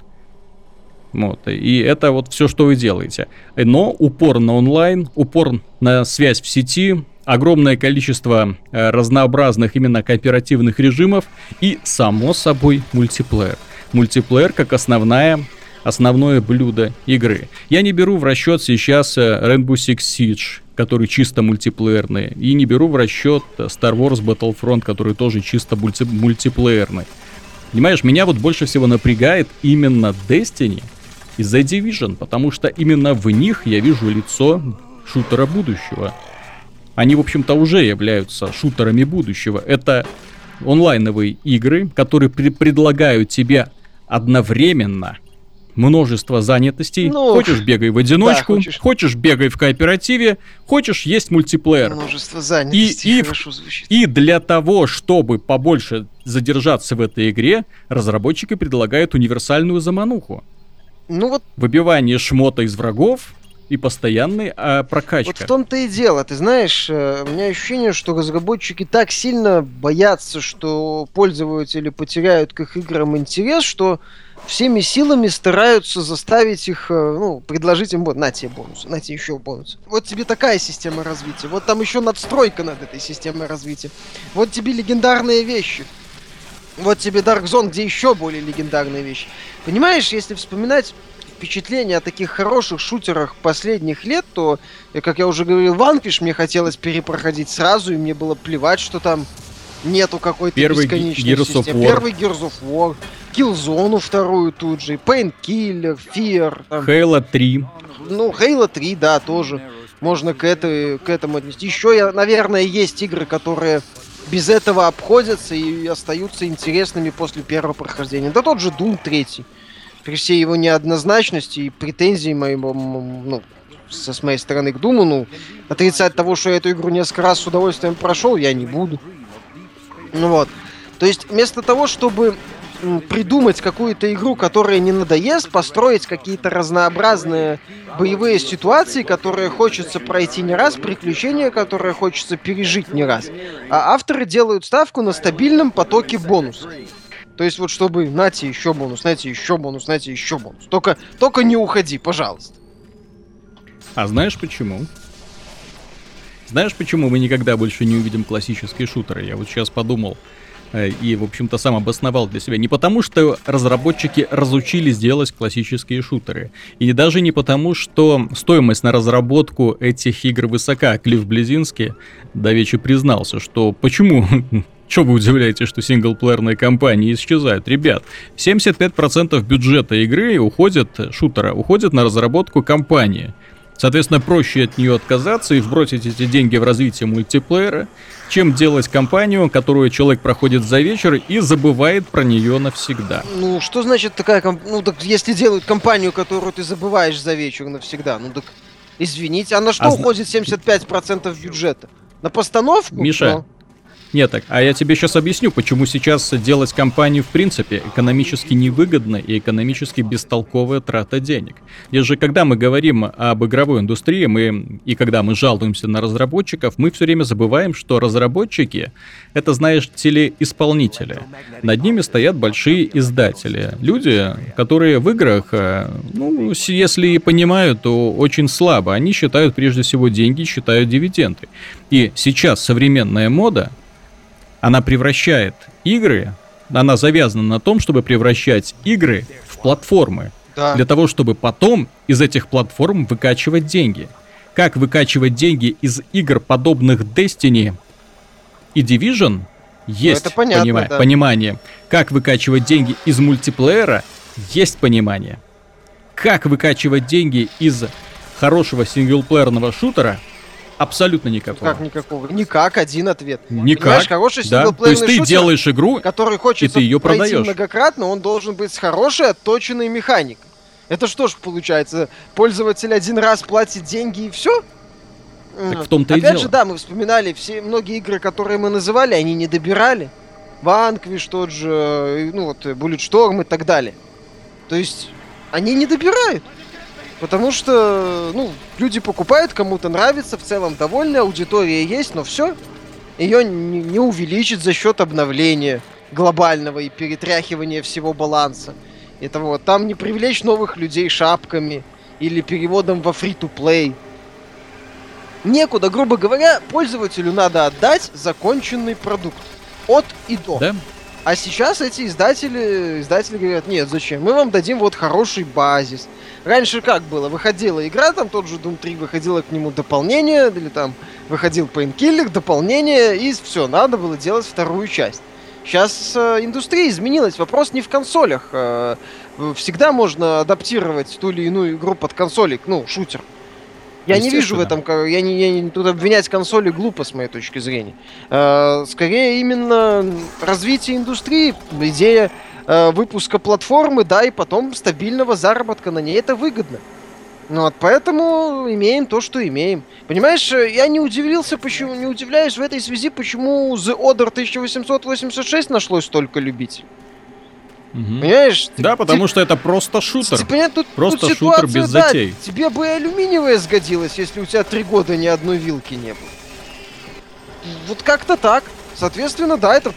Вот, и это вот все, что вы делаете. Но упор на онлайн, упор на связь в сети, огромное количество э, разнообразных именно кооперативных режимов и, само собой, мультиплеер. Мультиплеер как основная основное блюдо игры. Я не беру в расчет сейчас э, Rainbow Six Siege, который чисто мультиплеерный, и не беру в расчет э, Star Wars Battlefront, который тоже чисто мульти- мультиплеерный. Понимаешь, меня вот больше всего напрягает именно Destiny и The Division, потому что именно в них я вижу лицо шутера будущего. Они, в общем-то, уже являются шутерами будущего. Это онлайновые игры, которые пре- предлагают тебе одновременно множество занятостей. Ну, хочешь бегай в одиночку, хочешь. хочешь бегай в кооперативе, хочешь есть мультиплеер. Множество занятостей и хорошо звучит. И для того, чтобы побольше задержаться в этой игре, разработчики предлагают универсальную замануху. Ну вот, Выбивание шмота из врагов, и постоянной а, прокачка. Вот в том-то и дело. Ты знаешь, э, у меня ощущение, что разработчики так сильно боятся, что пользователи потеряют к их играм интерес, что всеми силами стараются заставить их, э, ну, предложить им, вот, на тебе бонус, на тебе еще бонус. Вот тебе такая система развития, вот там еще надстройка над этой системой развития. Вот тебе легендарные вещи. Вот тебе Dark Zone, где еще более легендарные вещи. Понимаешь, если вспоминать впечатление о таких хороших шутерах последних лет, то, э, как я уже говорил, Vanquish мне хотелось перепроходить сразу, и мне было плевать, что там нету какой-то бесконечной Gears системы. Первый Gears of War, Killzone вторую тут же, Painkiller, Fear, там, Halo 3. ну, Halo 3, да, тоже. Можно к, этой, к этому отнести. Еще, я, наверное, есть игры, которые без этого обходятся и остаются интересными после первого прохождения. Да тот же Doom 3. При всей его неоднозначности и претензии моему, ну, со с моей стороны к Думу, ну, отрицать того, что я эту игру несколько раз с удовольствием прошел, я не буду. Ну вот. То есть, вместо того, чтобы придумать какую-то игру, которая не надоест, построить какие-то разнообразные боевые ситуации, которые хочется пройти не раз, приключения, которые хочется пережить не раз. А авторы делают ставку на стабильном потоке бонусов. То есть вот чтобы, нате еще бонус, нате еще бонус, нате еще бонус. Только, только не уходи, пожалуйста. А знаешь почему? Знаешь, почему мы никогда больше не увидим классические шутеры? Я вот сейчас подумал э, и, в общем-то, сам обосновал для себя. Не потому, что разработчики разучились делать классические шутеры. И даже не потому, что стоимость на разработку этих игр высока. Клифф Близинский давеча признался, что почему... Что вы удивляетесь, что синглплеерные компании исчезают? Ребят, 75% бюджета игры уходит, шутера, уходит на разработку компании. Соответственно, проще от нее отказаться и вбросить эти деньги в развитие мультиплеера, чем делать компанию, которую человек проходит за вечер и забывает про нее навсегда. Ну, что значит такая комп... Ну, так если делают компанию, которую ты забываешь за вечер навсегда, ну так извините, а на что А уходит 75% бюджета? На постановку? Миша, Ну, Нет, так, а я тебе сейчас объясню, почему сейчас делать компанию в принципе экономически невыгодно и экономически бестолковая трата денег. Ведь же когда мы говорим об игровой индустрии, мы и когда мы жалуемся на разработчиков, мы все время забываем, что разработчики это, знаешь, телеисполнители. Над ними стоят большие издатели. Люди, которые в играх, э, ну, если и понимают, то очень слабо. Они считают прежде всего деньги, считают дивиденды. И сейчас современная мода, она превращает игры, она завязана на том, чтобы превращать игры в платформы. да. Для того, чтобы потом из этих платформ выкачивать деньги. Как выкачивать деньги из игр, подобных Destiny и Division, есть это понятно, понима- да. понимание. Как выкачивать деньги из мультиплеера, есть понимание. Как выкачивать деньги из хорошего синглплеерного шутера, абсолютно никакого. Как никакого? Никак, один ответ. Никак. Понимаешь, хороший да. То есть ты шутер, делаешь игру, который хочется и ты её пройти продаёшь. многократно, он должен быть с хорошей, отточенной механикой. Это что ж получается? Пользователь один раз платит деньги и все? Так в том-то и Опять дело. же, да, мы вспоминали все многие игры, которые мы называли, они не добирали. Ванквиш тот же, э, ну вот, Bulletstorm и так далее. То есть, они не добирают. Потому что, ну, люди покупают, кому-то нравится, в целом довольны, аудитория есть, но все. Ее не, увеличить за счет обновления глобального и перетряхивания всего баланса. Это вот, там не привлечь новых людей шапками или переводом во free-to-play. Некуда, грубо говоря, пользователю надо отдать законченный продукт. От и до. да? А сейчас эти издатели, издатели говорят, нет, зачем? Мы вам дадим вот хороший базис. Раньше как было? Выходила игра, там тот же Doom 3, выходило к нему дополнение, или там выходил Painkiller, дополнение, и все, надо было делать вторую часть. Сейчас э, индустрия изменилась, вопрос не в консолях. э, всегда можно адаптировать ту или иную игру под консоли, ну, шутер. Я не вижу в этом, я не, я не- тут обвинять консоли глупо с моей точки зрения. Э, скорее именно развитие индустрии, идея э, выпуска платформы, да, и потом стабильного заработка на ней, это выгодно. Ну вот, поэтому имеем то, что имеем. Понимаешь, э, я не удивился, почему, не удивляюсь в этой связи, почему The Order 1886 нашлось столько любителей. Мгм. Понимаешь? Ты- Да, потому ты- что это просто шутер. ты- понятно, тут, Просто тут шутер ситуация, без да, затей. тебе бы и алюминиевая сгодилась, если у тебя три года ни одной вилки не было. Вот как-то так. Соответственно, да, это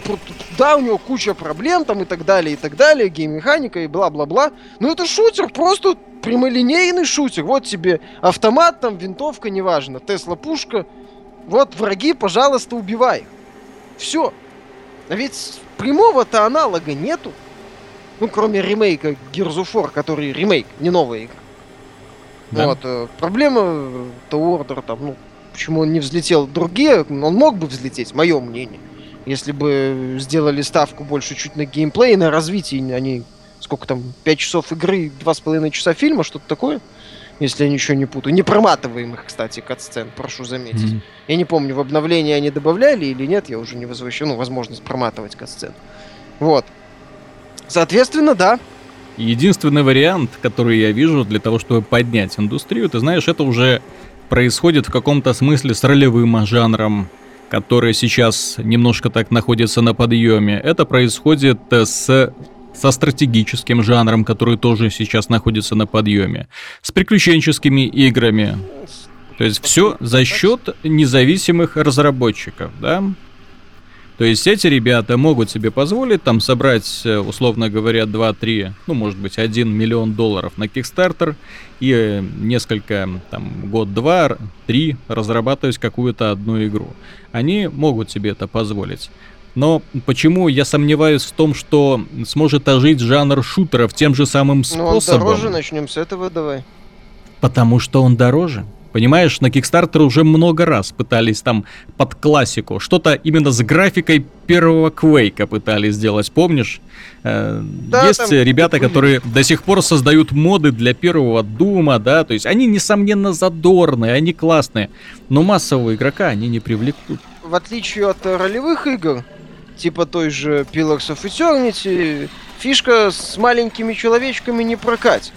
да, у него куча проблем там и так далее, и так далее, гейммеханика и бла-бла-бла. Но это шутер, просто прямолинейный шутер. Вот тебе автомат, там, винтовка, неважно, Тесла пушка. Вот враги, пожалуйста, убивай. Все. А ведь прямого-то аналога нету. Ну, кроме ремейка Gears of War, который ремейк, не новая игра. Да. Вот, э, проблема э, The Order, там, ну, почему он не взлетел другие, он мог бы взлететь, мое мнение. Если бы сделали ставку больше чуть на геймплей, на развитие, они, сколько там, 5 часов игры, 2,5 часа фильма, что-то такое, если я ничего не путаю. Не проматываемых, кстати, катсцен, прошу заметить. Мгм. Я не помню, в обновлении они добавляли или нет, я уже не возвращаю, ну, возможность проматывать катсцен. Вот. Соответственно, да. Единственный вариант, который я вижу для того, чтобы поднять индустрию, ты знаешь, это уже происходит в каком-то смысле с ролевым жанром, который сейчас немножко так находится на подъеме. Это происходит э, с со стратегическим жанром, который тоже сейчас находится на подъеме, с приключенческими играми. То есть все за счет независимых разработчиков, да? То есть эти ребята могут себе позволить там собрать, э, условно говоря, 2-3, ну, может быть, 1 миллион долларов на Kickstarter и э, несколько, там, год-два, три разрабатывать какую-то одну игру. Они могут себе это позволить. Но почему я сомневаюсь в том, что сможет ожить жанр шутеров тем же самым Ну, он способом? дороже, начнем с этого, давай. Потому что он дороже. Понимаешь, на Kickstarter уже много раз пытались там под классику. Что-то именно с графикой первого Квейка пытались сделать, помнишь? Э, Да, Есть там ребята, которые до сих пор создают моды для первого Дума, да, то есть они, несомненно, задорные, они классные, но массового игрока они не привлекут. В отличие от ролевых игр, типа той же Pillars of Eternity, фишка с маленькими человечками не прокатит.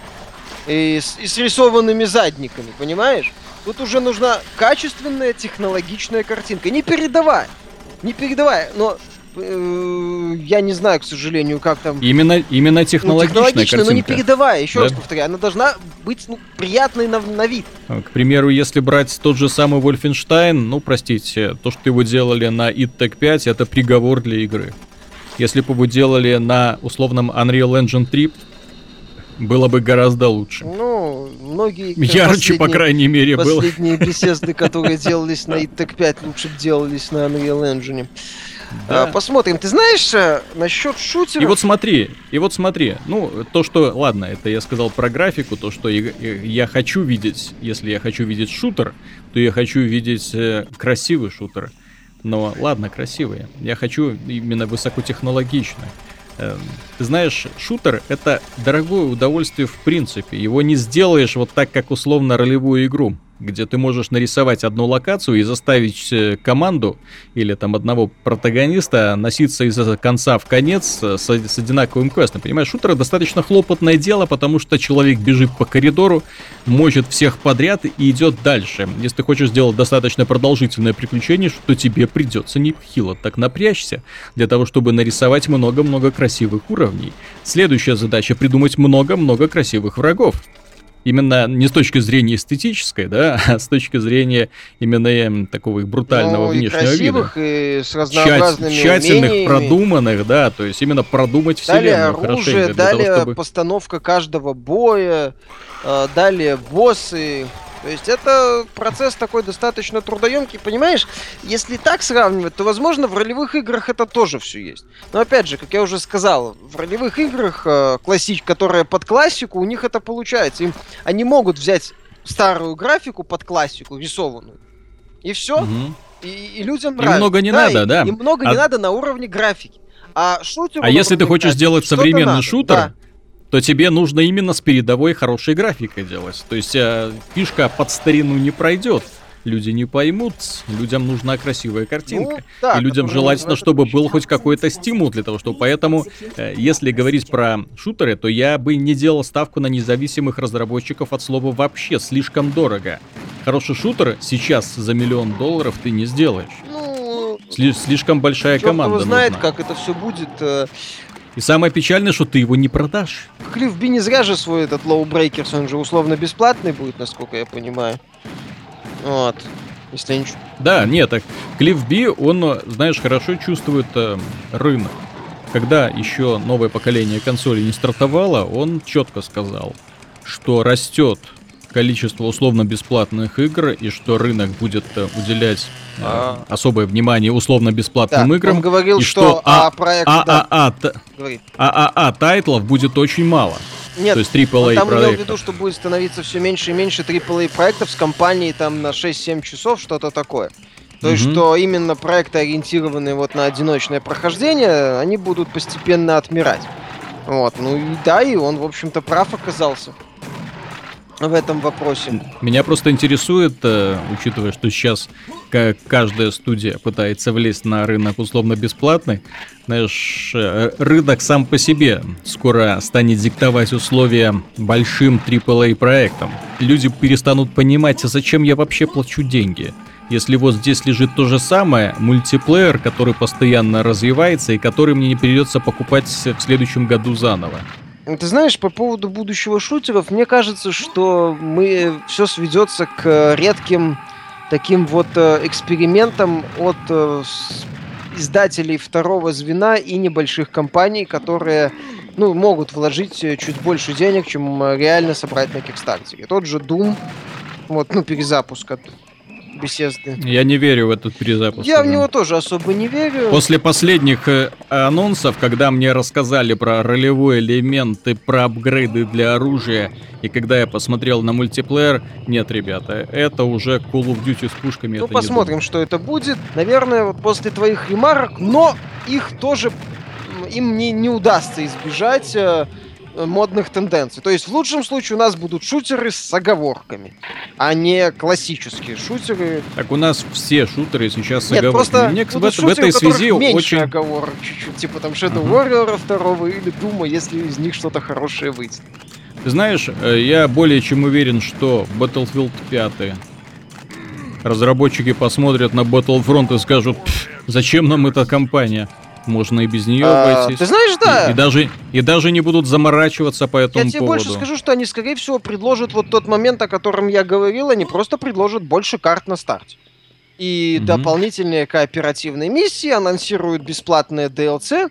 И с, и с рисованными задниками, понимаешь? Тут уже нужна качественная технологичная картинка. Не передавай! Не передавай, но э, я не знаю, к сожалению, как там Именно, именно ну, технологичная технологичная, но не картинка. передавай. Еще раз Да. повторяю, она должна быть ну, приятной на, на вид. А, К примеру, если брать тот же самый Wolfenstein, ну, простите, то, что его делали на id Tech 5, это приговор для игры. Если бы его делали на условном Unreal Engine 3, было бы гораздо лучше. Ну, многие... Ярче, по крайней мере, было. Последние беседы, которые делались на ИТЭК 5, лучше бы делались на Unreal Engine. Да. А, посмотрим. Ты знаешь, э, насчет шутеров... И вот смотри, и вот смотри, ну, то, что, ладно, это я сказал про графику, то, что я, я хочу видеть, если я хочу видеть шутер, то я хочу видеть э, красивый шутер. Но, ладно, красивый. Я хочу именно высокотехнологичный. Эм, Ты знаешь, шутер — это дорогое удовольствие в принципе. Его не сделаешь вот так, как условно ролевую игру, где ты можешь нарисовать одну локацию и заставить э, команду или там одного протагониста носиться из конца в конец э, с, с одинаковым квестом. Понимаешь, шутер достаточно хлопотное дело, потому что человек бежит по коридору, мочит всех подряд и идет дальше. Если ты хочешь сделать достаточно продолжительное приключение, то тебе придется нехило так напрячься для того, чтобы нарисовать много-много красивых уровней. Следующая задача придумать много-много красивых врагов. Именно не с точки зрения эстетической, да, а с точки зрения именно эм, такого их брутального ну, и внешнего вида. красивых, и с Тщать- разнообразными тщательных, умениями. продуманных, да, то есть именно продумать Далее вселенную оружие, далее того, чтобы... постановка каждого боя, э, далее боссы. То есть это процесс такой достаточно трудоемкий, понимаешь? Если так сравнивать, то, возможно, в ролевых играх это тоже все есть. Но опять же, как я уже сказал, в ролевых играх, э, классич, которые под классику, у них это получается. Им, они могут взять старую графику под классику, рисованную, и все, Мгм. и, и людям Им нравится. много не надо, и- да. Им много А- не надо на уровне графики. А шутеру А если ты хочешь сделать современный надо, шутер, да. То тебе нужно именно с передовой хорошей графикой делать. То есть э, фишка под старину не пройдет. Люди не поймут, людям нужна красивая картинка. Ну, да, и людям желательно, чтобы был хоть какой-то стимул для того, чтобы... Поэтому, э, если говорить про шутеры, то я бы не делал ставку на независимых разработчиков от слова вообще, слишком дорого. Хороший шутер сейчас за миллион долларов ты не сделаешь. Ну, Сли- слишком большая команда его знает, нужна. как это все будет. э, И самое печальное, что ты его не продашь. Клифф Би не зря же свой этот Low Breakers, он же условно бесплатный будет, насколько я понимаю. Вот. Если ничего... Да, нет, так Клифф Би, он, знаешь, хорошо чувствует э, рынок. Когда еще новое поколение консолей не стартовало, он четко сказал, что растет количество условно-бесплатных игр и что рынок будет э, уделять э, А. особое внимание условно-бесплатным Да, играм. он говорил, и что, а, а, проект... да, ААА, т- говори. ААА тайтлов будет очень мало. Нет, То есть AAA там имел в проектов. виду, что будет становиться все меньше и меньше AAA проектов с компанией там на 6-7 часов, что-то такое. То есть, Мгм. что именно проекты, ориентированные вот на одиночное прохождение, они будут постепенно отмирать. Вот, ну и да, и он, в общем-то, прав оказался в этом вопросе. Меня просто интересует, э, учитывая, что сейчас ка- каждая студия пытается влезть на рынок условно-бесплатный, знаешь, э, рынок сам по себе скоро станет диктовать условия большим AAA проектам. Люди перестанут понимать, а зачем я вообще плачу деньги. Если вот здесь лежит то же самое, мультиплеер, который постоянно развивается и который мне не придется покупать в следующем году заново. Ты знаешь, по поводу будущего шутеров, мне кажется, что мы все сведется к редким таким вот э, экспериментам от э, издателей второго звена и небольших компаний, которые ну, могут вложить э, чуть больше денег, чем э, реально собрать на Кикстартере. Тот же Doom, вот, ну, перезапуск от Bethesda. Я не верю в этот перезапуск. Я в него тоже особо не верю. После последних э, анонсов, когда мне рассказали про ролевой элемент и про апгрейды для оружия, и когда я посмотрел на мультиплеер, нет, ребята, это уже Call of Duty с пушками. Ну, посмотрим, что это будет. Наверное, вот после твоих ремарок, но их тоже им не, не удастся избежать э, модных тенденций. То есть в лучшем случае у нас будут шутеры с оговорками, а не классические шутеры. Так у нас все шутеры сейчас с Нет, оговорками. просто Мне, в, это- в шутеры, этой связи меньше очень... оговорок чуть-чуть, типа там Shadow Мгм. Warrior 2 или Дума, если из них что-то хорошее выйдет. Ты знаешь, э, я более чем уверен, что Battlefield 5 разработчики посмотрят на Battlefront и скажут, «Пф, зачем нам эта компания? Можно и без нее А, обойтись. ты знаешь, да. И, и даже, и даже не будут заморачиваться по этому Я тебе поводу. больше скажу, что они, скорее всего, предложат вот тот момент, о котором я говорил, они просто предложат больше карт на старте. И Мгм. дополнительные кооперативные миссии, анонсируют бесплатные DLC.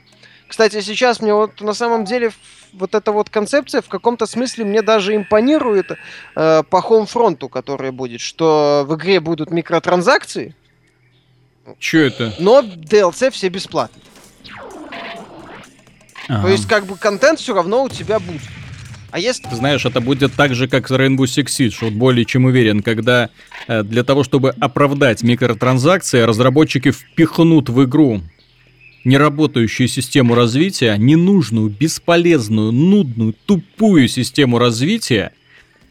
Кстати, сейчас мне вот на самом деле вот эта вот концепция в каком-то смысле мне даже импонирует э, по Homefront, которая будет, что в игре будут микротранзакции, Че это? но DLC все бесплатные. Ага. То есть как бы контент все равно у тебя будет. А если Ты знаешь, это будет так же, как Rainbow Six Siege, вот более чем уверен, когда э, для того, чтобы оправдать микротранзакции, разработчики впихнут в игру неработающую систему развития, ненужную, бесполезную, нудную, тупую систему развития,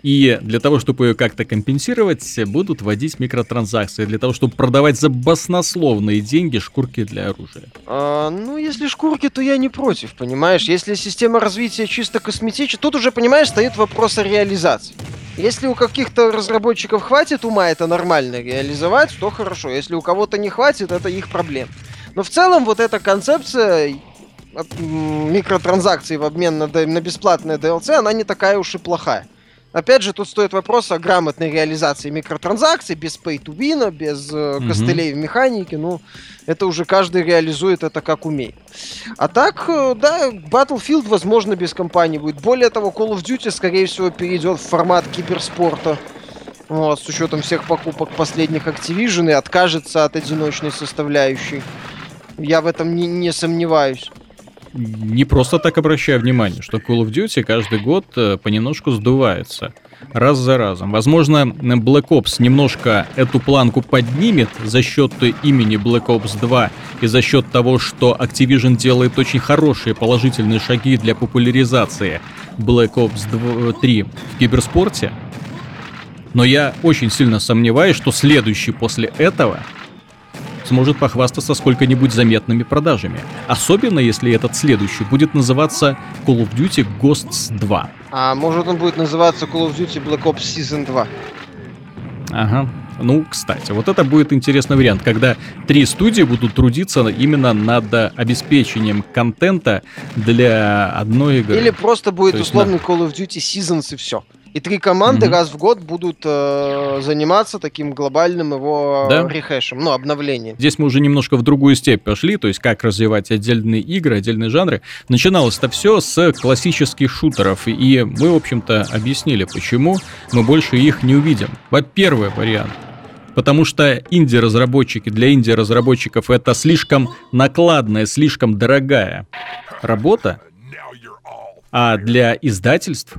и для того, чтобы ее как-то компенсировать, будут вводить микротранзакции, для того, чтобы продавать за баснословные деньги шкурки для оружия. А, ну, если шкурки, то я не против, понимаешь? Если система развития чисто косметическая, тут уже, понимаешь, стоит вопрос о реализации. Если у каких-то разработчиков хватит ума это нормально реализовать, то хорошо. Если у кого-то не хватит, это их проблема. Но в целом вот эта концепция микротранзакций в обмен на, на бесплатное DLC, она не такая уж и плохая. Опять же, тут стоит вопрос о грамотной реализации микротранзакций, без pay to win, без э, Мгм. костылей в механике. Ну, это уже каждый реализует это как умеет. А так, э, да, Battlefield, возможно, без компании будет. Более того, Call of Duty, скорее всего, перейдет в формат киберспорта. Вот, с учетом всех покупок последних Activision и откажется от одиночной составляющей. Я в этом не, не сомневаюсь. Не просто так обращаю внимание, что Call of Duty каждый год э, понемножку сдувается. Раз за разом. Возможно, э, Black Ops немножко эту планку поднимет за счет имени Black Ops 2 и за счет того, что Activision делает очень хорошие положительные шаги для популяризации Black Ops 2 3 в киберспорте. Но я очень сильно сомневаюсь, что следующий после этого сможет похвастаться сколько-нибудь заметными продажами. Особенно если этот следующий будет называться Call of Duty Ghosts 2. А может он будет называться Call of Duty Black Ops Season 2. Ага. Ну, кстати, вот это будет интересный вариант, когда три студии будут трудиться именно над обеспечением контента для одной игры. Или просто будет То условный Call of Duty Seasons и все. И три команды Мгм. раз в год будут э, заниматься таким глобальным его Да. рехешем, ну, обновлением. Здесь мы уже немножко в другую степь пошли, то есть как развивать отдельные игры, отдельные жанры. Начиналось это все с классических шутеров, и мы, в общем-то, объяснили, почему мы больше их не увидим. Во-первых, вариант. Потому что инди-разработчики для инди-разработчиков это слишком накладная, слишком дорогая работа, а для издательств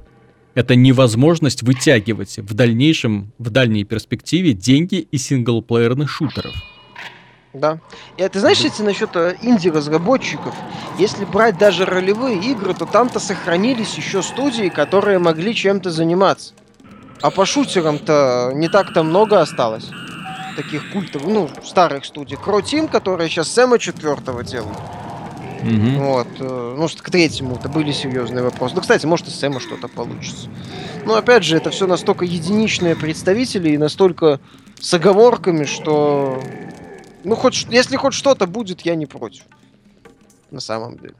это невозможность вытягивать в дальнейшем, в дальней перспективе деньги из синглплеерных шутеров. Да. И а ты знаешь, если насчет э, инди-разработчиков, если брать даже ролевые игры, то там-то сохранились еще студии, которые могли чем-то заниматься. А по шутерам-то не так-то много осталось. Таких культовых, ну, старых студий. Team, которые сейчас Сэма четвертого делают. Мгм. Вот. э, Ну, что к третьему-то были серьезные вопросы. Ну, кстати, может, и с Сэма что-то получится. Но опять же, это все настолько единичные представители и настолько с оговорками, что. Ну, хоть если хоть что-то будет, я не против. На самом деле.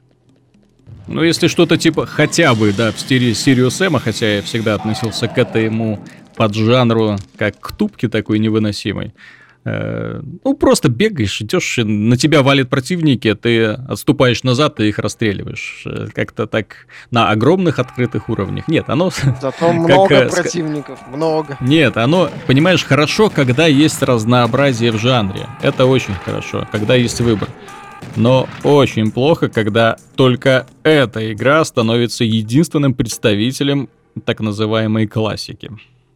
Ну, если что-то типа хотя бы, да, в стиле Sirius M, хотя я всегда относился к этому поджанру как к тупке такой невыносимой. Э, Ну, просто бегаешь, идешь, и на тебя валят противники, ты отступаешь назад и их расстреливаешь. Э, Как-то так на огромных открытых уровнях. Нет, оно... Зато много э, противников. Много. Нет, оно, понимаешь, хорошо, когда есть разнообразие в жанре. Это очень хорошо, когда есть выбор. Но очень плохо, когда только эта игра становится единственным представителем так называемой классики.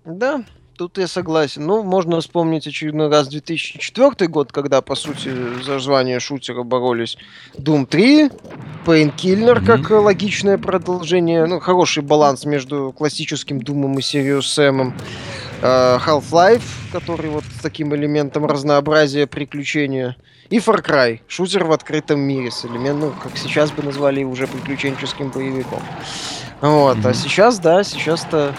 Да, тут я согласен. Ну, можно вспомнить очередной раз 2004 год, когда, по сути, за звание шутера боролись Doom 3, Painkiller Мгм. как логичное продолжение, ну, хороший баланс между классическим Думом и Serious Sam, э, Half-Life, который вот с таким элементом разнообразия приключения, и Far Cry, шутер в открытом мире с элементом, как сейчас бы назвали уже приключенческим боевиком. Вот, а Мгм. сейчас, да, сейчас-то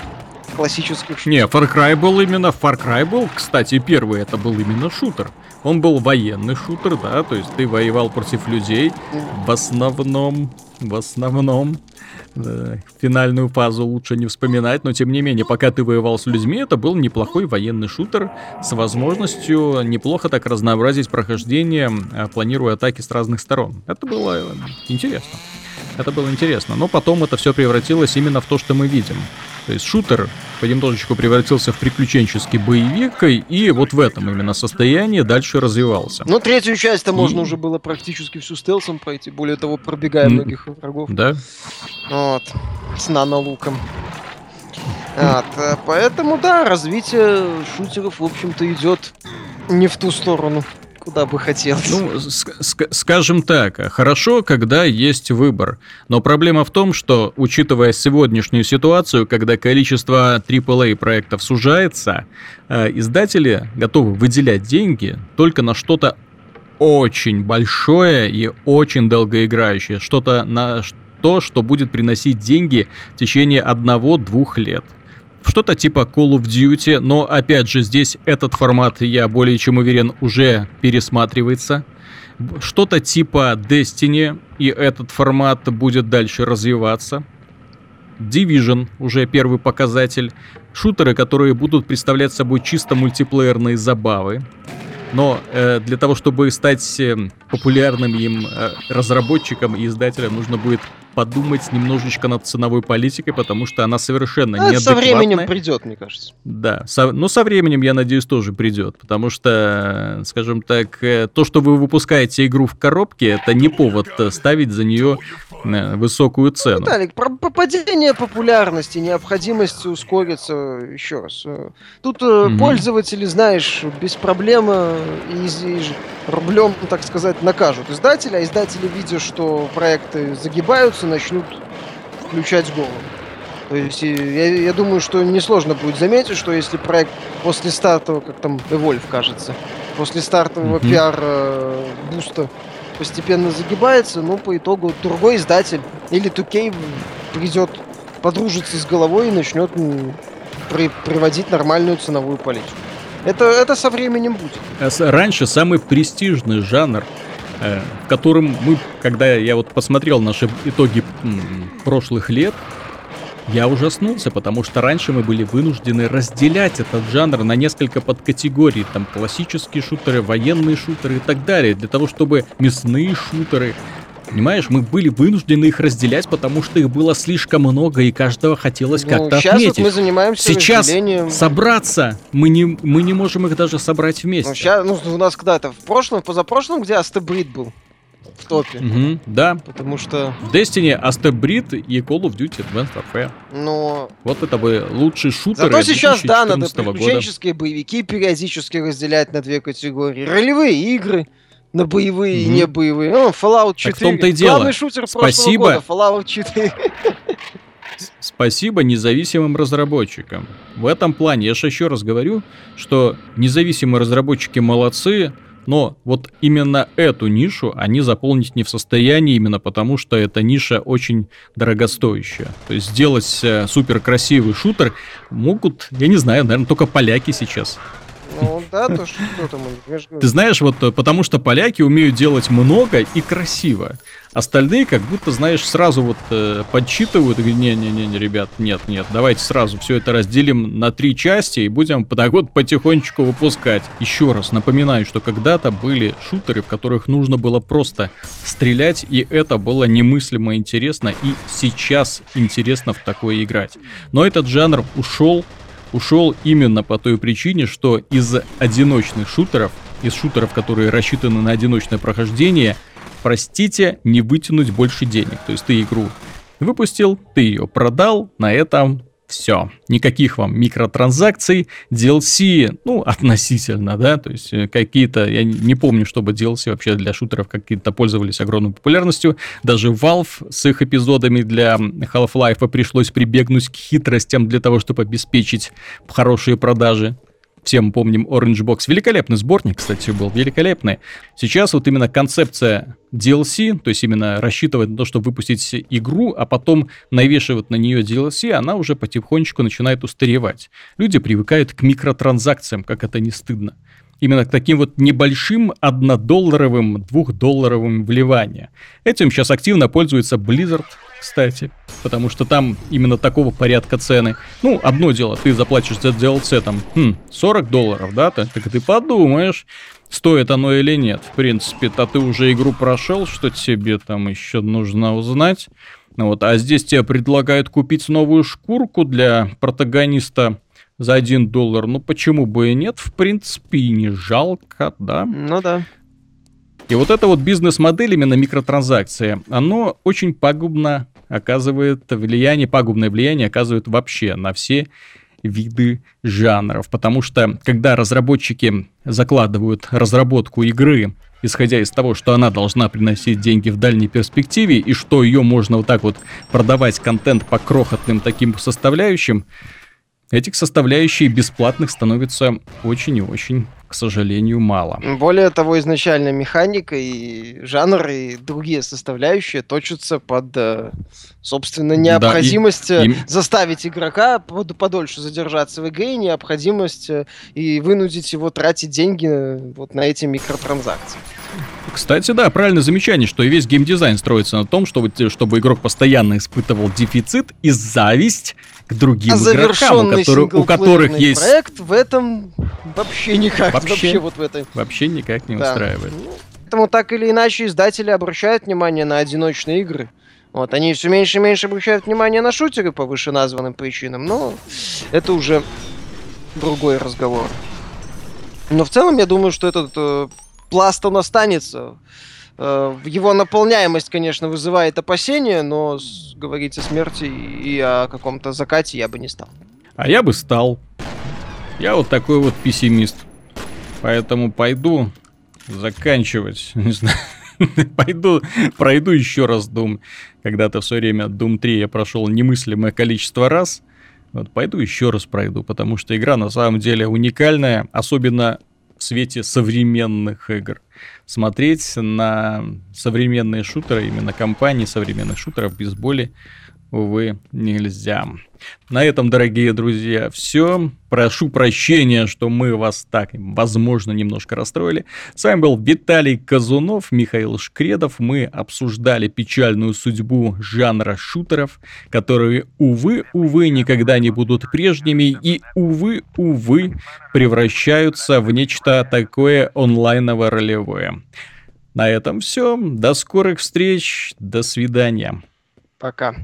классический шутер. Не, Far Cry был именно... Far Cry был, кстати, первый это был именно шутер. Он был военный шутер, да, то есть ты воевал против людей, в основном, в основном, да, финальную фазу лучше не вспоминать, но тем не менее, пока ты воевал с людьми, это был неплохой военный шутер с возможностью неплохо так разнообразить прохождение, э, планируя атаки с разных сторон. Это было э, интересно. Это было интересно, но потом это все превратилось именно в то, что мы видим. То есть шутер понемножечку превратился в приключенческий боевик, и вот в этом именно состоянии дальше развивался. Ну, третью часть-то можно И- уже было практически всю стелсом пройти, более того, пробегая многих врагов. Да? Вот. С нано-луком. Вот, э, поэтому, да, развитие шутеров, в общем-то, идет не в ту сторону, куда бы хотелось. Ну, ск- ск- скажем так, хорошо, когда есть выбор. Но проблема в том, что, учитывая сегодняшнюю ситуацию, когда количество AAA проектов сужается, э, издатели готовы выделять деньги только на что-то очень большое и очень долгоиграющее. Что-то на то, что будет приносить деньги в течение одного-двух лет. Что-то типа Call of Duty, но опять же здесь этот формат, я более чем уверен, уже пересматривается. Что-то типа Destiny, и этот формат будет дальше развиваться. Division уже первый показатель. Шутеры, которые будут представлять собой чисто мультиплеерные забавы. Но э, для того, чтобы стать э, популярным им э, разработчиком и издателем, нужно будет подумать немножечко над ценовой политикой, потому что она совершенно Ну, со временем придет, мне кажется. Да, со- но со временем, я надеюсь, тоже придет, потому что, скажем так, э, то, что вы выпускаете игру в коробке, это не повод э, ставить за нее э, высокую цену. Виталик, про про падение популярности, необходимость ускориться, еще раз. Тут Мгм. пользователи, знаешь, без проблем и, и рублем, так сказать, накажут издателя, а издатели, видя, что проекты загибаются, начнут включать голову. То есть я, я думаю, что несложно будет заметить, что если проект после стартового, как там Evolve кажется, после стартового Мгм. пиар-буста постепенно загибается, ну, по итогу другой издатель или 2K придет, подружится с головой и начнет при- приводить нормальную ценовую политику. Это, это со временем будет. Э, Раньше самый престижный жанр, э, в котором мы, когда я вот посмотрел наши итоги прошлых лет, я ужаснулся, потому что раньше мы были вынуждены разделять этот жанр на несколько подкатегорий. Там классические шутеры, военные шутеры и так далее. Для того, чтобы мясные шутеры. Понимаешь, мы были вынуждены их разделять, потому что их было слишком много, и каждого хотелось Ну, как-то сейчас отметить. вот мы занимаемся Сейчас разделением. собраться мы не, мы не можем их даже собрать вместе. Ну, ща- ну, у нас когда-то в прошлом, позапрошлом, где Астебрид был в топе. Мгм, да, Потому что, Destiny, Astebrid и Call of Duty Advanced Warfare. ну... Вот это бы лучшие шутеры Зато сейчас, да, надо 2014 года. приключенческие боевики периодически разделять на две категории. Ролевые игры на боевые и Мгм. не боевые. Ну, Fallout 4. в том-то и дело. Главный шутер Спасибо. прошлого года, Fallout 4. С- Спасибо независимым разработчикам. В этом плане, я же еще раз говорю, что независимые разработчики молодцы, но вот именно эту нишу они заполнить не в состоянии, именно потому что эта ниша очень дорогостоящая. То есть сделать э, супер красивый шутер могут, я не знаю, наверное, только поляки сейчас. Ну, да, то что там, говорю. Ты знаешь, вот э, потому что поляки умеют делать много и красиво. Остальные как будто, знаешь, сразу вот э, подсчитывают не-не-не, ребят, нет, нет, давайте сразу все это разделим на три части и будем вот потихонечку выпускать. Еще раз напоминаю, что когда-то были шутеры, в которых нужно было просто стрелять, и это было немыслимо интересно, и сейчас интересно в такое играть. Но этот жанр ушел ушел именно по той причине, что из одиночных шутеров, из шутеров, которые рассчитаны на одиночное прохождение, простите, не вытянуть больше денег. То есть ты игру выпустил, ты ее продал, на этом все. Никаких вам микротранзакций, DLC, ну, относительно, да, то есть э, какие-то, я не- помню, чтобы DLC вообще для шутеров какие-то пользовались огромной популярностью. Даже Valve с их эпизодами для Half-Life пришлось прибегнуть к хитростям для того, чтобы обеспечить хорошие продажи. Все мы помним Orange Box. Великолепный сборник, кстати, был, великолепный. Сейчас вот именно концепция DLC, то есть именно рассчитывать на то, чтобы выпустить игру, а потом навешивать на нее DLC, она уже потихонечку начинает устаревать. Люди привыкают к микротранзакциям, как это не стыдно. Именно к таким вот небольшим однодолларовым, двухдолларовым вливаниям. Этим сейчас активно пользуется Blizzard, кстати, потому что там именно такого порядка цены. Ну, одно дело, ты заплатишь за DLC там хм, 40 долларов, да, так, так ты подумаешь, стоит оно или нет. В принципе, то ты уже игру прошел, что тебе там еще нужно узнать. Вот, а здесь тебе предлагают купить новую шкурку для протагониста за 1 доллар. Ну, почему бы и нет? В принципе, и не жалко, да. Ну да. И вот эта вот бизнес-модель, именно микротранзакции, оно очень пагубно оказывает влияние, пагубное влияние оказывает вообще на все виды жанров. Потому что, когда разработчики закладывают разработку игры, исходя из того, что она должна приносить деньги в дальней перспективе, и что ее можно вот так вот продавать контент по крохотным таким составляющим, этих составляющих бесплатных становится очень и очень, к сожалению, мало. Более того, изначально механика и жанр и другие составляющие точатся под, э, собственно, Да, и- необходимость э, и- заставить игрока под- подольше задержаться в игре, и необходимость э, и вынудить его тратить деньги вот на эти микротранзакции. Кстати, да, правильное замечание, что и весь геймдизайн строится на том, чтобы, чтобы игрок постоянно испытывал дефицит и зависть к другим а игрокам, у, которых- у которых есть... проект в этом вообще никак. Вообще. Вообще, вот в этой. Вообще никак не Да. устраивает. Ну, Поэтому так или иначе издатели обращают внимание на одиночные игры. Вот, они все меньше и меньше обращают внимание на шутеры по вышеназванным причинам, но это уже другой разговор. Но в целом я думаю, что этот э, пласт он останется. Э, его наполняемость, конечно, вызывает опасения, но с- говорить о смерти и о каком-то закате я бы не стал. А я бы стал. Я вот такой вот пессимист. Поэтому пойду заканчивать. Не знаю. Пойду, пройду еще раз Doom. Когда-то в свое время Doom 3 я прошел немыслимое количество раз. Вот пойду еще раз пройду, потому что игра на самом деле уникальная, особенно в свете современных игр. Смотреть на современные шутеры, именно компании современных шутеров без боли, увы, нельзя. На этом, дорогие друзья, все. Прошу прощения, что мы вас так, возможно, немножко расстроили. С вами был Виталий Казунов, Михаил Шкредов. Мы обсуждали печальную судьбу жанра шутеров, которые, увы, увы, никогда не будут прежними и, увы, увы, превращаются в нечто такое онлайново-ролевое. На этом все. До скорых встреч. До свидания. Пока.